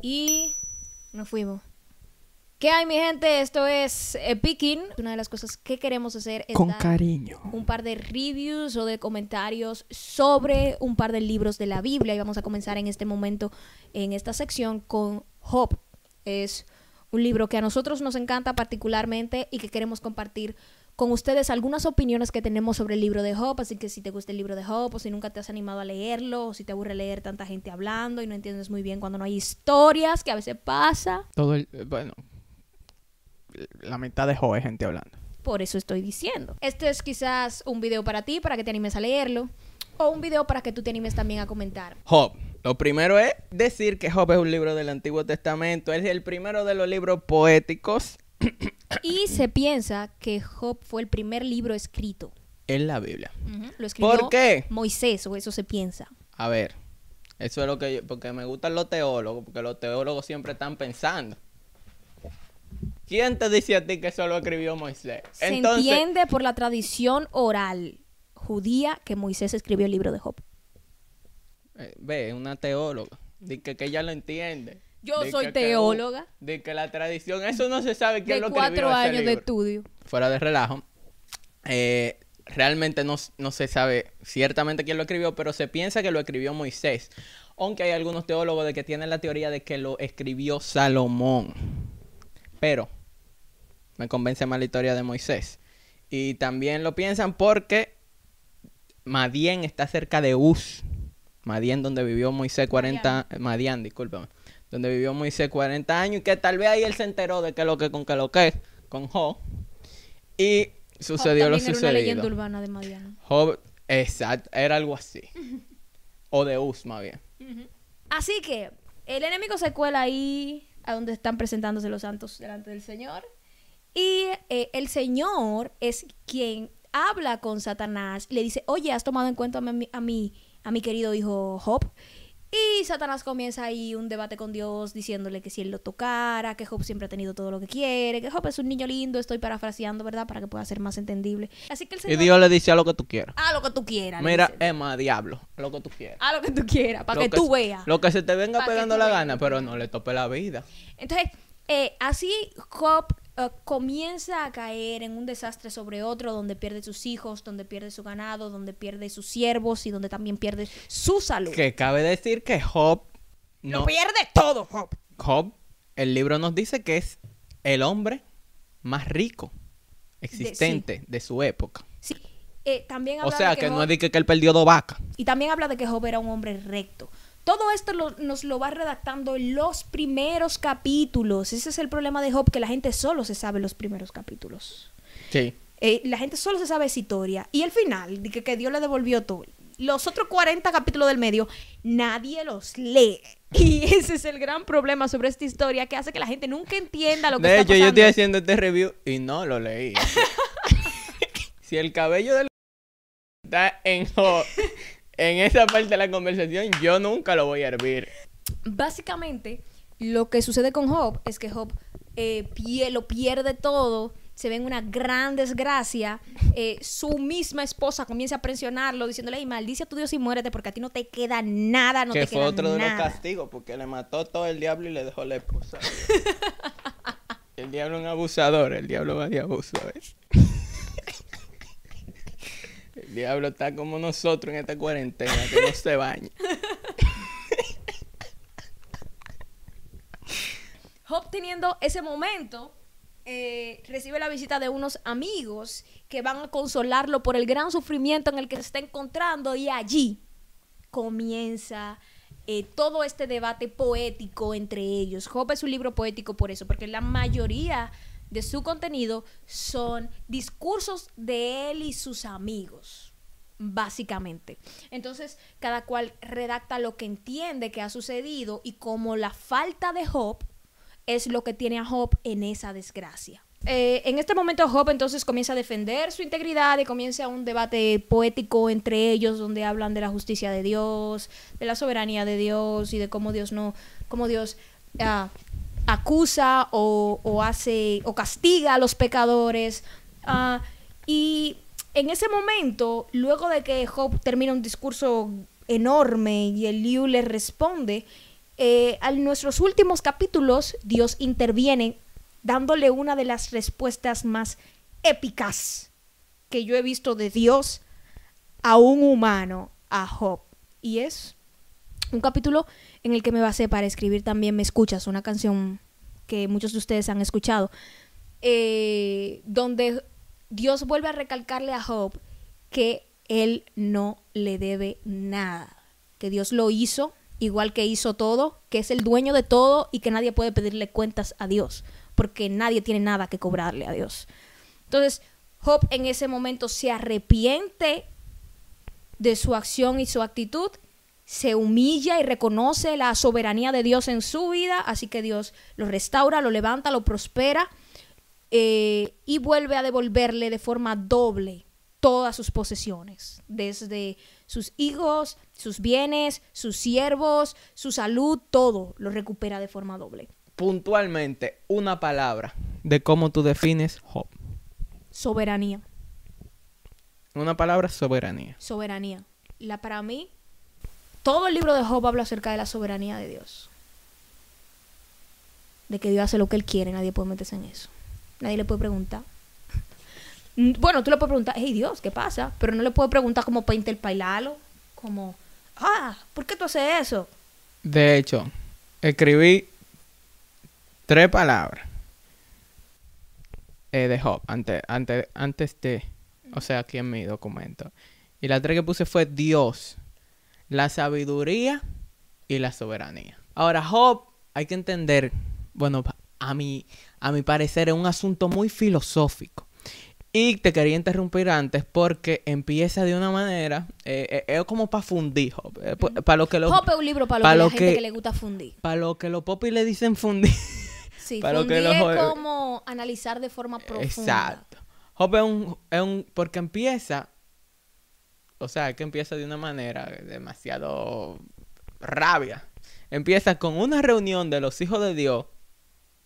Y nos fuimos. ¿Qué hay, mi gente? Esto es eh, Picking. Una de las cosas que queremos hacer es Con dar cariño. un par de reviews o de comentarios sobre un par de libros de la Biblia. Y vamos a comenzar en este momento, en esta sección, con Job. Es un libro que a nosotros nos encanta particularmente y que queremos compartir con ustedes algunas opiniones que tenemos sobre el libro de Job. Así que si te gusta el libro de Job o si nunca te has animado a leerlo o si te aburre leer tanta gente hablando y no entiendes muy bien cuando no hay historias, que a veces pasa. Todo el. eh, Bueno. La mitad de Joe gente hablando. Por eso estoy diciendo. Este es quizás un video para ti, para que te animes a leerlo. O un video para que tú te animes también a comentar. Job. Lo primero es decir que Job es un libro del Antiguo Testamento. Es el primero de los libros poéticos Y se piensa que Job fue el primer libro escrito. en la Biblia. Lo escribió ¿Por qué? Moisés, o eso se piensa. A ver, eso es lo que yo, porque me gustan los teólogos, porque los teólogos siempre están pensando. ¿Quién te dice a ti que eso lo escribió Moisés? Se entiende por la tradición oral judía que Moisés escribió el libro de Job. eh, ve, una teóloga, dice que, que ella lo entiende. Yo soy que- que teóloga. Di que la tradición, eso no se sabe quién De lo escribió cuatro años de estudio. Fuera de relajo. eh, realmente no, s- no se sabe ciertamente quién lo escribió, pero se piensa que lo escribió Moisés. Aunque hay algunos teólogos de que tienen la teoría de que lo escribió Salomón. Pero me convence más la historia de Moisés. Y también lo piensan porque Madián está cerca de Uz. Madián donde vivió Moisés 40... Madián, discúlpame. Donde vivió Moisés 40 años y que tal vez ahí él se enteró de que lo que con que lo que con Job. Y sucedió Job lo también era una leyenda sucedido. urbana de Madiana. Job, exacto, era algo así. O de Uz, más bien. Así que el enemigo se cuela ahí a donde están presentándose los santos delante del Señor. Y eh, el Señor es quien habla con Satanás. Le dice, oye, ¿has tomado en cuenta a mi, a mi, a mi querido hijo Job? Y Satanás comienza ahí un debate con Dios diciéndole que si él lo tocara, que Job siempre ha tenido todo lo que quiere, que Job es un niño lindo, estoy parafraseando, ¿verdad? Para que pueda ser más entendible. Así que el Y. Dios le dice a lo que tú quieras. Haz lo que tú quieras. Mira. Emma, diablo, lo que tú quieras. Haz lo que tú quieras, para que tú veas. Lo que se te venga pegando la veas. gana, pero no le tope la vida. Entonces, eh, así Job eh, comienza a caer en un desastre sobre otro, donde pierde sus hijos, donde pierde su ganado, donde pierde sus siervos y donde también pierde su salud. Que cabe decir que Job Lo no pierde todo, Job. Job, el libro nos dice que es el hombre más rico existente de, su época. Sí. Eh, también O sea, de que, que, no es de que, que él perdió dos vacas. Y también habla de que Job era un hombre recto. Todo esto lo- nos lo va redactando en los primeros capítulos. Ese es el problema de Job, que la gente solo se sabe los primeros capítulos. Sí. Eh, la gente solo se sabe esa historia. Y el final, de que, que Dios le devolvió todo. Los otros 40 capítulos del medio, nadie los lee. Y ese es el gran problema sobre esta historia que hace que la gente nunca entienda lo que De está hecho, yo pasando. estoy haciendo este review y no lo leí. si el cabello del está en, Job, en esa parte de la conversación, yo nunca lo voy a hervir. Básicamente, lo que sucede con Job es que Job eh, pie- lo pierde todo, se ve en una gran desgracia. eh, su misma esposa comienza a presionarlo, diciéndole, "Ey, maldice a tu Dios y muérete porque a ti no te queda nada, no que te fue queda otro de los nada". castigos, porque le mató todo el diablo y le dejó la esposa. el diablo es un abusador, el diablo va de abuso, ¿ves? Diablo está como nosotros en esta cuarentena, que no se baña. Job teniendo ese momento, eh, recibe la visita de unos amigos que van a consolarlo por el gran sufrimiento en el que se está encontrando y allí comienza eh, todo este debate poético entre ellos. Job es un libro poético por eso, porque la mayoría de su contenido son discursos de él y sus amigos básicamente. Entonces, cada cual redacta lo que entiende que ha sucedido y como la falta de Job es lo que tiene a Job en esa desgracia. Eh, en este momento Job entonces comienza a defender su integridad y comienza un debate poético entre ellos donde hablan de la justicia de Dios, de la soberanía de Dios y de cómo Dios no, cómo Dios ah, acusa o, hace o castiga a los pecadores. Ah, y en ese momento, luego de que Job termina un discurso enorme y Eliú le responde, Eh, en nuestros últimos capítulos, Dios interviene dándole una de las respuestas más épicas que yo he visto de Dios a un humano, a Job. Y es un capítulo en el que me basé para escribir también Me Escuchas, una canción que muchos de ustedes han escuchado, eh, donde Dios vuelve a recalcarle a Job que él no le debe nada, que Dios lo hizo igual que hizo todo, que es el dueño de todo y que nadie puede pedirle cuentas a Dios, porque nadie tiene nada que cobrarle a Dios. Entonces, Job en ese momento se arrepiente de su acción y su actitud, se humilla y reconoce la soberanía de Dios en su vida, así que Dios lo restaura, lo levanta, lo prospera eh, y vuelve a devolverle de forma doble todas sus posesiones, desde sus hijos, sus bienes, sus siervos, su salud, todo lo recupera de forma doble. Puntualmente, una palabra de cómo tú defines Job. Soberanía. Una palabra, soberanía. Soberanía. La para mí, todo el libro de Job habla acerca de la soberanía de Dios. De que Dios hace lo que él quiere, nadie puede meterse en eso. Nadie le puede preguntar. Bueno, tú le puedes preguntar, hey Dios, ¿qué pasa? Pero no le puedes preguntar como para interpelarlo, como, ah, ¿por qué tú haces eso? De hecho, escribí tres palabras eh, de Job antes, antes, antes de, o sea, aquí en mi documento. Y la tres que puse fue Dios, la sabiduría y la soberanía. Ahora, Job, hay que entender, bueno, a mi, a mi parecer, es un asunto muy filosófico. Y te quería interrumpir antes porque empieza de una manera, eh, eh, es como para fundir, eh, para lo que lo, es un libro para, lo que la gente que le gusta fundir. Para lo que los popis le dicen fundir. Sí, para fundir lo que es como analizar de forma profunda. Exacto. Job es un, es un, porque empieza, o sea, que empieza de una manera demasiado rabia. Empieza con una reunión de los hijos de Dios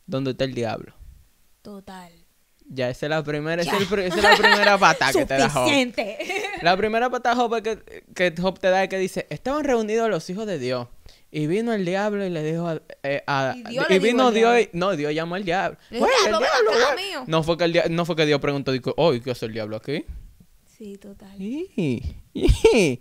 donde está el diablo. Total. Ya, esa es la primera, esa es, la primera pata que te da Job. La primera pata Job que, que Job te da es que dice, estaban reunidos los hijos de Dios. Y vino el diablo y le dijo a... Eh, y, vino Dios y... No, Dios llamó al diablo. El diablo, el No fue que el no fue que Dios preguntó, dijo, oh, ¿qué hace el diablo aquí? Sí, total.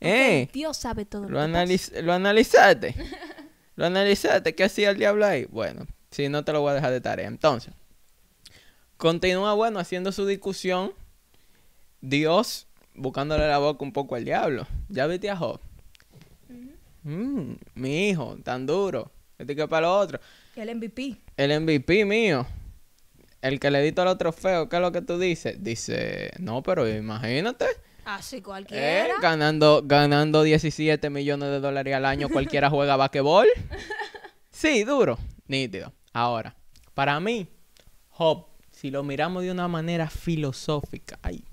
eh, Dios sabe todo. Lo, lo analizaste. lo analizaste. ¿Qué hacía el diablo ahí? Bueno, si no te lo voy a dejar de tarea. Entonces, continúa, bueno, haciendo su discusión. Dios buscándole la boca un poco al diablo. Ya viste a Job. Mm, mi hijo, tan duro. Este que para lo otro. El MVP. El MVP mío. El que le editó los trofeos, ¿qué es lo que tú dices? Dice, no, pero imagínate. Así cualquiera. Eh, ganando, ganando 17 millones de dólares al año, cualquiera juega basquetbol. Sí, duro. Nítido. Ahora, para mí, Job, si lo miramos de una manera filosófica, ahí,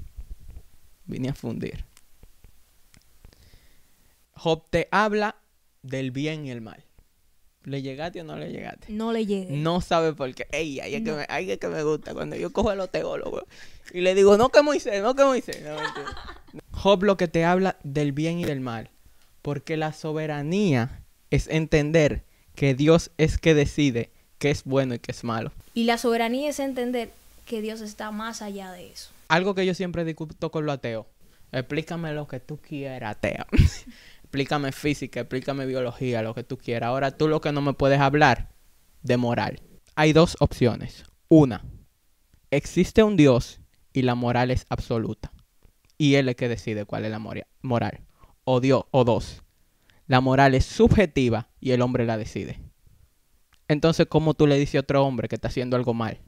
vine a fundir. Job te habla del bien y el mal. ¿Le llegaste o no le llegaste? No le llegué. No sabe por qué. Ey, ahí es, que, me, que me gusta. Cuando yo cojo a los teólogos y le digo, no que Moisés, no que Moisés. No, Job lo que te habla del bien y del mal. Porque la soberanía es entender que Dios es que decide qué es bueno y qué es malo. Y la soberanía es entender que Dios está más allá de eso. Algo que yo siempre discuto con los ateos. Explícame lo que tú quieras, ateo. explícame física, explícame biología, lo que tú quieras. Ahora tú lo que no me puedes hablar de moral. Hay dos opciones. Una, existe un Dios y la moral es absoluta. Y Él es que decide cuál es la moral. O Dios, o dos, la moral es subjetiva y el hombre la decide. Entonces, ¿cómo tú le dices a otro hombre que está haciendo algo mal?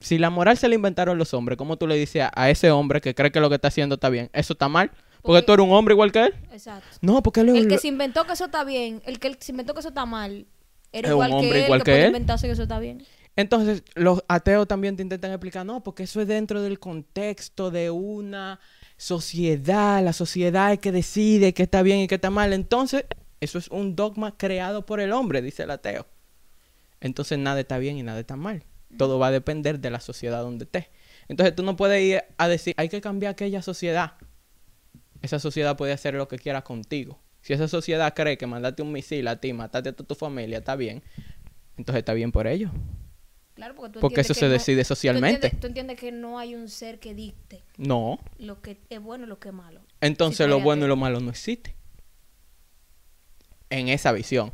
Si la moral se la inventaron los hombres, ¿cómo tú le dices a, ese hombre que cree que lo que está haciendo está bien? ¿Eso está mal? Porque, tú eres un hombre igual que él. Exacto. No, porque él El que se inventó que eso está bien, el que se inventó que eso está mal, era igual un hombre que él, igual que, él. que eso está bien. Entonces, los ateos también te intentan explicar, no, porque eso es dentro del contexto de una sociedad, la sociedad es que decide qué está bien y qué está mal. Entonces, eso es un dogma creado por el hombre, dice el ateo. Entonces, nada está bien y nada está mal. Todo va a depender de la sociedad donde estés. Entonces, tú no puedes ir a decir, hay que cambiar aquella sociedad. Esa sociedad puede hacer lo que quiera contigo. Si esa sociedad cree que mandarte un misil a ti, matarte a toda tu familia, está bien, entonces está bien por ellos. Claro, porque, tú Porque entiendes eso que se no- decide tú socialmente. entiendes, tú entiendes que no hay un ser que dicte No. lo que es bueno y lo que es malo. Entonces lo bueno y lo malo no existe. En esa visión.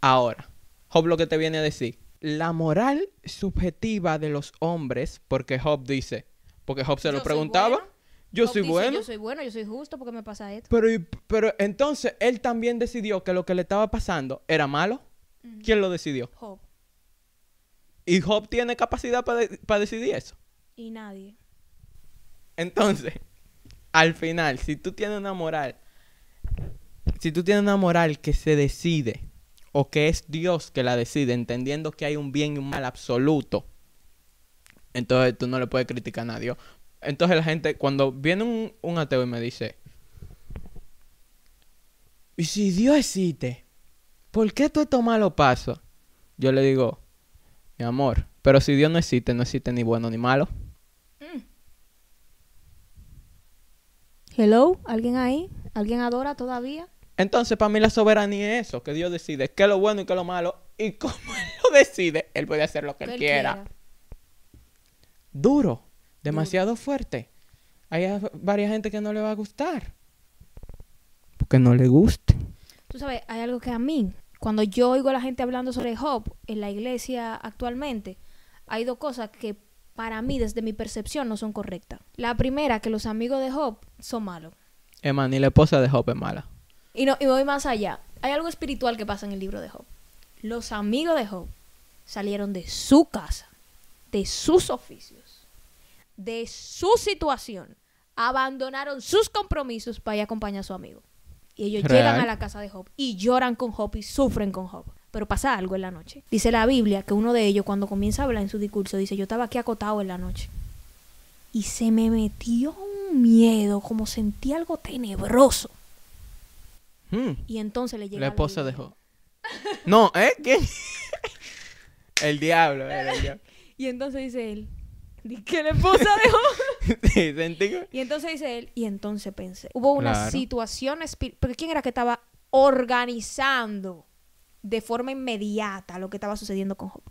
Ahora, Job lo que te viene a decir, la moral subjetiva de los hombres, porque Job dice, porque Job se Yo lo preguntaba, bueno. Yo soy dice, bueno, Yo soy bueno, yo soy justo porque me pasa esto. pero, pero entonces él también decidió que lo que le estaba pasando era malo. ¿Quién lo decidió? Job. Y Job tiene capacidad para decidir eso. Y nadie. Entonces, al final, si tú tienes una moral, si tú tienes una moral que se decide, o que es Dios que la decide, entendiendo que hay un bien y un mal absoluto, entonces tú no le puedes criticar a Dios. Entonces la gente, cuando viene un, un ateo y me dice, ¿y si Dios existe? ¿Por qué todo esto malo pasa? Yo le digo, mi amor, pero si Dios no existe, no existe ni bueno ni malo. Hello, ¿alguien ahí? ¿Alguien adora todavía? Entonces, para mí la soberanía es eso, que Dios decide qué es lo bueno y qué es lo malo, y como Él lo decide, Él puede hacer lo que, Que Él él quiera. quiera. Duro, demasiado fuerte. Hay varias gente que no le va a gustar. Porque no le guste. Tú sabes, hay algo que a mí, cuando yo oigo a la gente hablando sobre Job en la iglesia actualmente, hay dos cosas que para mí, desde mi percepción, no son correctas. La primera, que los amigos de Job son malos. Emma, ni la esposa de Job es mala. Y, no, y voy más allá. Hay algo espiritual que pasa en el libro de Job. Los amigos de Job salieron de su casa, de sus oficios, de su situación, abandonaron sus compromisos para ir a acompañar a su amigo. Y ellos Real. llegan a la casa de Job y lloran con Job y sufren con Job. Pero pasa algo en la noche. Dice la Biblia que uno de ellos cuando comienza a hablar en su discurso dice, yo estaba aquí acotado en la noche. Y se me metió un miedo, como sentí algo tenebroso. Hmm, Y entonces le llega la esposa de idea. Job. No, ¿eh? ¿Quién? el diablo, era el diablo. Y entonces dice él, "Di que la esposa de Job?" sí, sentí Y entonces dice él, y entonces pensé, hubo una Claro. situación espiritual, porque ¿quién era que estaba organizando de forma inmediata lo que estaba sucediendo con Job?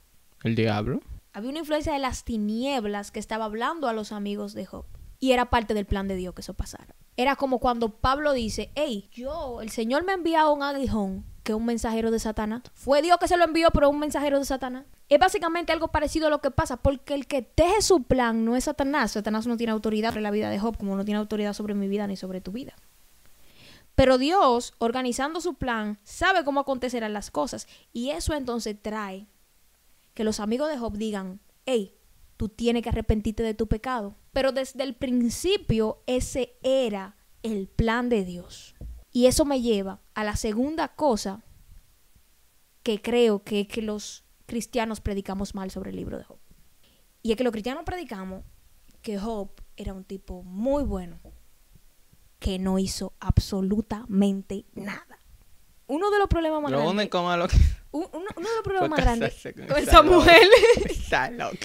El diablo. Había una influencia de las tinieblas que estaba hablando a los amigos de Job. Y era parte del plan de Dios que eso pasara. Era como cuando Pablo dice, hey, yo, el Señor me ha enviado un aguijón, que un mensajero de Satanás. Fue Dios que se lo envió, pero un mensajero de Satanás. Es básicamente algo parecido a lo que pasa, porque el que teje su plan no es Satanás. Satanás no tiene autoridad sobre la vida de Job, como no tiene autoridad sobre mi vida ni sobre tu vida. Pero Dios, organizando su plan, sabe cómo acontecerán las cosas. Y eso entonces trae que los amigos de Job digan, hey, tú tienes que arrepentirte de tu pecado. Pero desde el principio ese era el plan de Dios. Y eso me lleva a la segunda cosa que creo que es que los cristianos predicamos mal sobre el libro de Job. Y es que los cristianos predicamos que Job era un tipo muy bueno, que no hizo absolutamente nada. Uno de los problemas más Lo grandes... que un- Uno, uno de los problemas más grandes con con mujer. Está loco.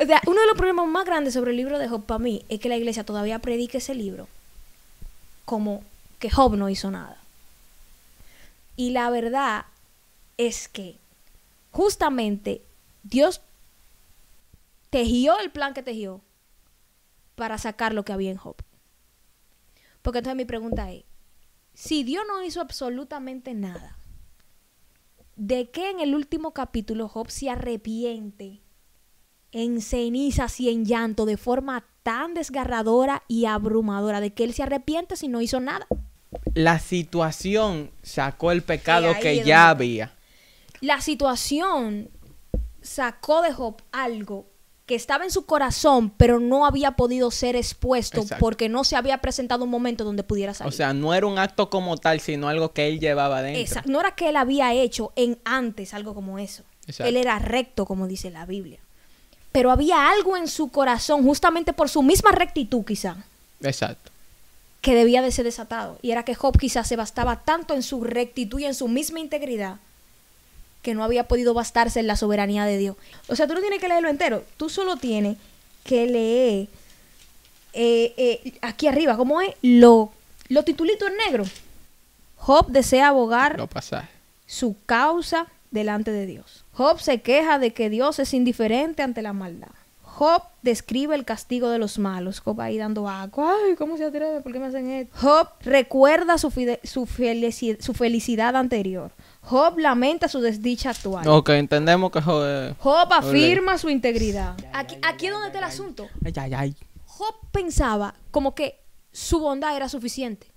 O sea, uno de los problemas más grandes sobre el libro de Job para mí es que la iglesia todavía predica ese libro como que Job no hizo nada. Y la verdad es que justamente Dios tejió el plan que tejió para sacar lo que había en Job. Porque entonces mi pregunta es, si Dios no hizo absolutamente nada, ¿de qué en el último capítulo Job se arrepiente en cenizas y en llanto de forma tan desgarradora y abrumadora de que él se arrepiente si no hizo nada? La situación sacó el pecado Sí, ahí que ya donde- había. La situación sacó de Job algo que estaba en su corazón, pero no había podido ser expuesto Exacto. porque no se había presentado un momento donde pudiera salir. O sea, no era un acto como tal, sino algo que él llevaba dentro. Esa- no era que él había hecho en antes algo como eso. Exacto. Él era recto, como dice la Biblia. Pero había algo en su corazón, justamente por su misma rectitud quizá, Exacto. Que debía de ser desatado. Y era que Job quizás se bastaba tanto en su rectitud y en su misma integridad que no había podido bastarse en la soberanía de Dios. O sea, tú no tienes que leerlo entero. Tú solo tienes que leer eh, eh, aquí arriba, ¿cómo es? Lo, lo titulito en negro. Job desea abogar su causa delante de Dios. Job se queja de que Dios es indiferente ante la maldad. Job describe el castigo de los malos. Job ahí dando agua. Ay, ¿cómo se atreve? ¿Por qué me hacen esto? Job recuerda su, fide- su, felici- su felicidad anterior. Job lamenta su desdicha actual. Ok, entendemos que joder. Job afirma su integridad. Aquí, aquí es donde está el asunto. Ay, ay, ay. Job pensaba como que su bondad era suficiente.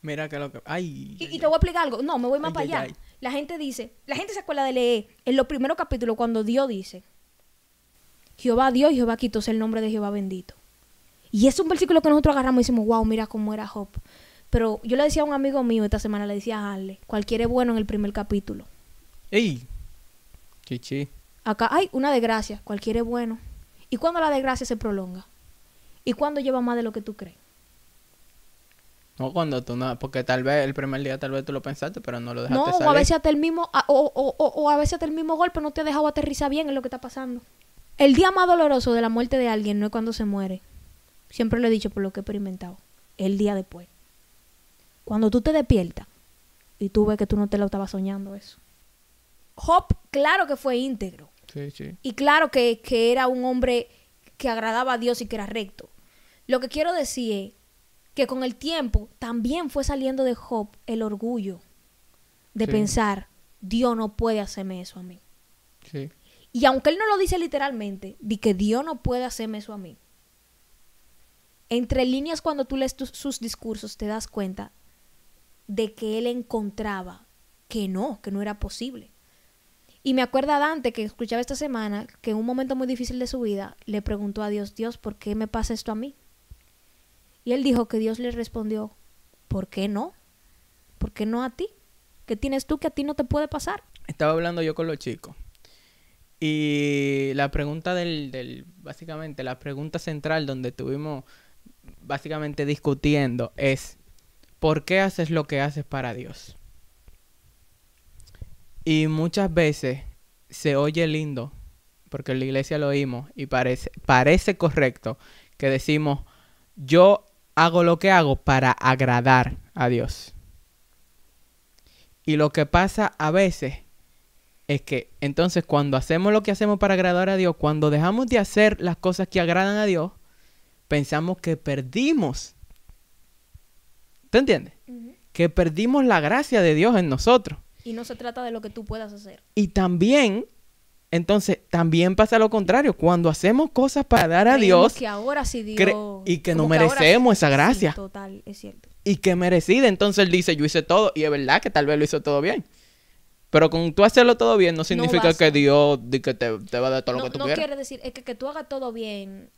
Mira que lo que. Ay. Y, y te voy a explicar algo. No, me voy más Ay, para ay, allá. ay. La gente dice, la gente se acuerda de leer en los primeros capítulos cuando Dios dice, Jehová dio y Jehová quitó el nombre de Jehová bendito. Y es un versículo que nosotros agarramos y decimos, wow, mira cómo era Job. Pero yo le decía a un amigo mío esta semana, le decía a Harley, cualquiera es bueno en el primer capítulo. Ey. Chichi. Acá hay una desgracia, cualquiera es bueno. ¿Y cuando la desgracia se prolonga? ¿Y cuando lleva más de lo que tú crees? No, cuando tú no. Porque tal vez el primer día, tal vez tú lo pensaste, pero no lo dejaste No, salir. o a veces hasta el mismo, a- o, o- o- o a veces hasta el mismo golpe no te ha dejado aterrizar bien en lo que está pasando. El día más doloroso de la muerte de alguien no es cuando se muere. Siempre lo he dicho por lo que he experimentado. El día después. Cuando tú te despiertas y tú ves que tú no te lo estabas soñando eso. Job, claro que fue íntegro. Sí, sí. Y claro que, que era un hombre que agradaba a Dios y que era recto. Lo que quiero decir es que con el tiempo también fue saliendo de Job el orgullo de Sí. pensar, Dios no puede hacerme eso a mí. Sí. Y aunque él no lo dice literalmente, de que Dios no puede hacerme eso a mí. Entre líneas cuando tú lees sus discursos te das cuenta de que él encontraba que no, que no era posible. Y me acuerda Dante que escuchaba esta semana que en un momento muy difícil de su vida le preguntó a Dios, Dios, ¿por qué me pasa esto a mí? Y él dijo que Dios le respondió, ¿por qué no? ¿Por qué no a ti? ¿Qué tienes tú que a ti no te puede pasar? Estaba hablando yo con los chicos. Y la pregunta del, del, básicamente, la pregunta central donde estuvimos básicamente discutiendo es, ¿por qué haces lo que haces para Dios? Y muchas veces se oye lindo, porque en la iglesia lo oímos y parece, parece correcto que decimos, yo hago lo que hago para agradar a Dios. Y lo que pasa a veces es que entonces cuando hacemos lo que hacemos para agradar a Dios, cuando dejamos de hacer las cosas que agradan a Dios, pensamos que perdimos. ¿Te entiendes? Que perdimos la gracia de Dios en nosotros. Y no se trata de lo que tú puedas hacer. Y también, entonces, también pasa lo contrario. Cuando hacemos cosas para dar a Creemos Dios que ahora sí Dios cre- y que no merecemos esa sí, gracia. total, es cierto. y que merecida, entonces él dice, yo hice todo. Y es verdad que tal vez lo hizo todo bien. Pero con tú hacerlo todo bien no significa que Dios di que te, te va a dar todo no lo que tú no quieras. quiere decir es que que tú hagas todo bien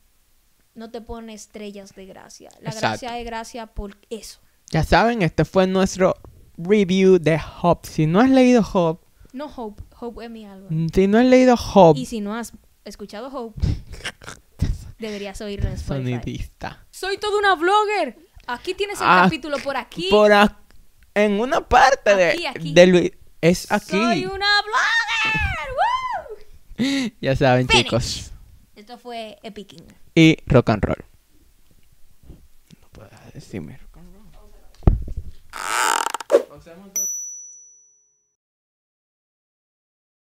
no te pone estrellas de gracia. La Exacto. gracia es gracia por eso. Ya saben, este fue nuestro review de Job. Si no has leído Job, No Hope, Hope es mi algo. si no has leído Job, Y si no has escuchado Hope, deberías oírlo en Spotify. sonidista. Soy toda una blogger. Aquí tienes el Ah, capítulo por aquí. Por en una parte Aquí, de, aquí. de Luis. Es aquí. Soy una blogger. ¡Woo! Ya saben, Finish. chicos. Esto fue Epicking. Y rock and roll. No puedes decirme rock and roll.